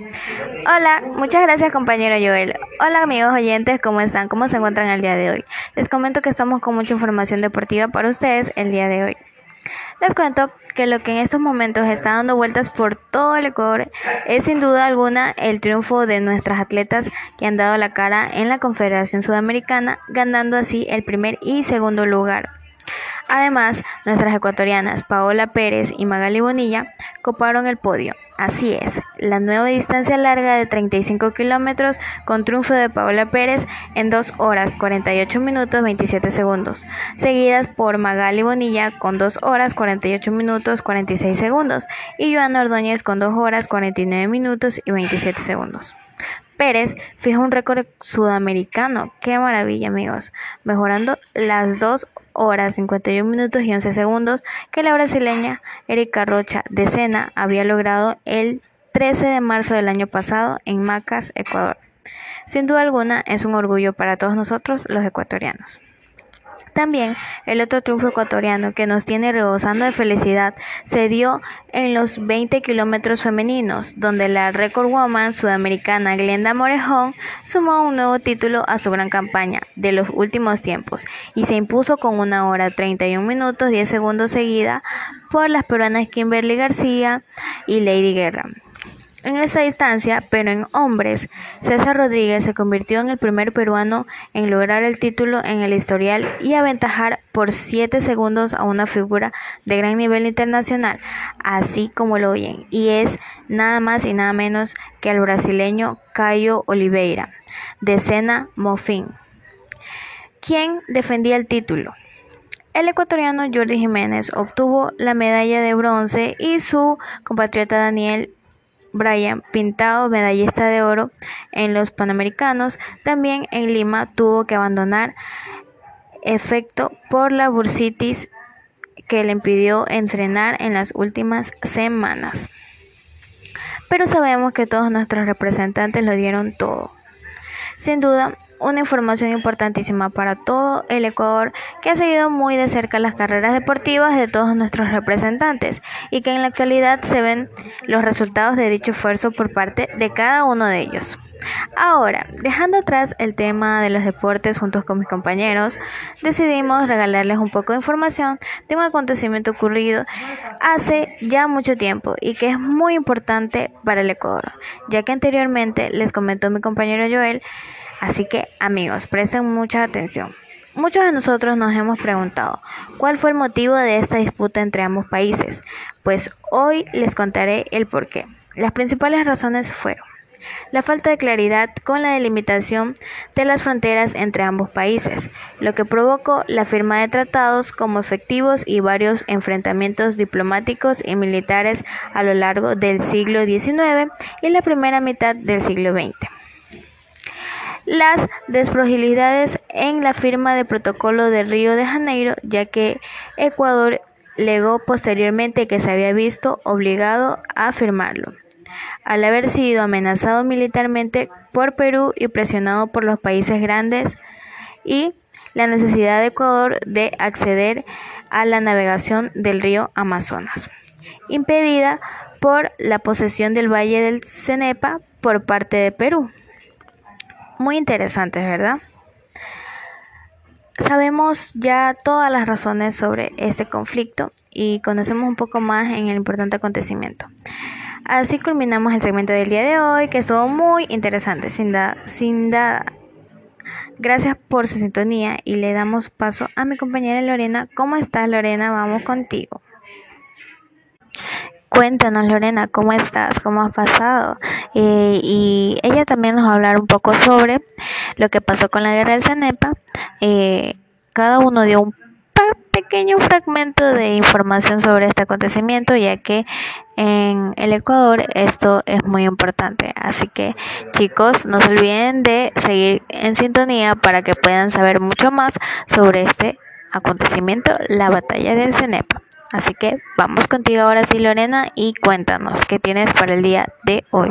Hola, muchas gracias compañero Joel. Hola amigos oyentes, ¿cómo están? ¿Cómo se encuentran el día de hoy? Les comento que estamos con mucha información deportiva para ustedes el día de hoy. Les cuento que lo que en estos momentos está dando vueltas por todo el Ecuador es sin duda alguna el triunfo de nuestras atletas que han dado la cara en la Confederación Sudamericana, ganando así el primer y segundo lugar. Además, nuestras ecuatorianas Paola Pérez y Magali Bonilla coparon el podio. Así es, la nueva distancia larga de 35 kilómetros con triunfo de Paola Pérez en 2 horas 48 minutos 27 segundos, seguidas por Magali Bonilla con 2 horas 48 minutos 46 segundos y Joana Ordóñez con 2 horas 49 minutos y 27 segundos. Pérez fijó un récord sudamericano. Qué maravilla, amigos. Mejorando las dos horas 51 minutos y 11 segundos que la brasileña Erika Rocha de Sena había logrado el 13 de marzo del año pasado en Macas, Ecuador. Sin duda alguna es un orgullo para todos nosotros los ecuatorianos. También el otro triunfo ecuatoriano que nos tiene rebosando de felicidad se dio en los 20 kilómetros femeninos, donde la record woman sudamericana Glenda Morejón sumó un nuevo título a su gran campaña de los últimos tiempos y se impuso con una hora 31 minutos 10 segundos seguida por las peruanas Kimberly García y Lady Guerra. En esa distancia, pero en hombres, César Rodríguez se convirtió en el primer peruano en lograr el título en el historial y aventajar por 7 segundos a una figura de gran nivel internacional, así como lo oyen, y es nada más y nada menos que al brasileño Caio Oliveira, de Sena Mofin, quien defendía el título. El ecuatoriano Jordi Jiménez obtuvo la medalla de bronce y su compatriota Daniel Brian Pintado, medallista de oro en los Panamericanos, también en Lima tuvo que abandonar efecto por la bursitis que le impidió entrenar en las últimas semanas. Pero sabemos que todos nuestros representantes lo dieron todo. Sin duda, una información importantísima para todo el Ecuador que ha seguido muy de cerca las carreras deportivas de todos nuestros representantes y que en la actualidad se ven los resultados de dicho esfuerzo por parte de cada uno de ellos. Ahora, dejando atrás el tema de los deportes juntos con mis compañeros, decidimos regalarles un poco de información de un acontecimiento ocurrido hace ya mucho tiempo y que es muy importante para el Ecuador, ya que anteriormente les comentó mi compañero Joel Así que amigos, presten mucha atención. Muchos de nosotros nos hemos preguntado cuál fue el motivo de esta disputa entre ambos países. Pues hoy les contaré el porqué. Las principales razones fueron la falta de claridad con la delimitación de las fronteras entre ambos países, lo que provocó la firma de tratados como efectivos y varios enfrentamientos diplomáticos y militares a lo largo del siglo XIX y la primera mitad del siglo XX las desprogilidades en la firma de protocolo de Río de Janeiro, ya que Ecuador legó posteriormente que se había visto obligado a firmarlo, al haber sido amenazado militarmente por Perú y presionado por los países grandes y la necesidad de Ecuador de acceder a la navegación del río Amazonas, impedida por la posesión del Valle del Cenepa por parte de Perú muy interesantes, ¿verdad? Sabemos ya todas las razones sobre este conflicto y conocemos un poco más en el importante acontecimiento. Así culminamos el segmento del día de hoy, que estuvo muy interesante, sin da, sin da. Gracias por su sintonía y le damos paso a mi compañera Lorena. ¿Cómo estás, Lorena? Vamos contigo. Cuéntanos, Lorena, ¿cómo estás? ¿Cómo has pasado? Eh, y ella también nos va a hablar un poco sobre lo que pasó con la guerra del Cenepa. Eh, cada uno dio un pequeño fragmento de información sobre este acontecimiento, ya que en el Ecuador esto es muy importante. Así que chicos, no se olviden de seguir en sintonía para que puedan saber mucho más sobre este acontecimiento, la batalla del Cenepa. Así que vamos contigo ahora sí, Lorena, y cuéntanos qué tienes para el día de hoy.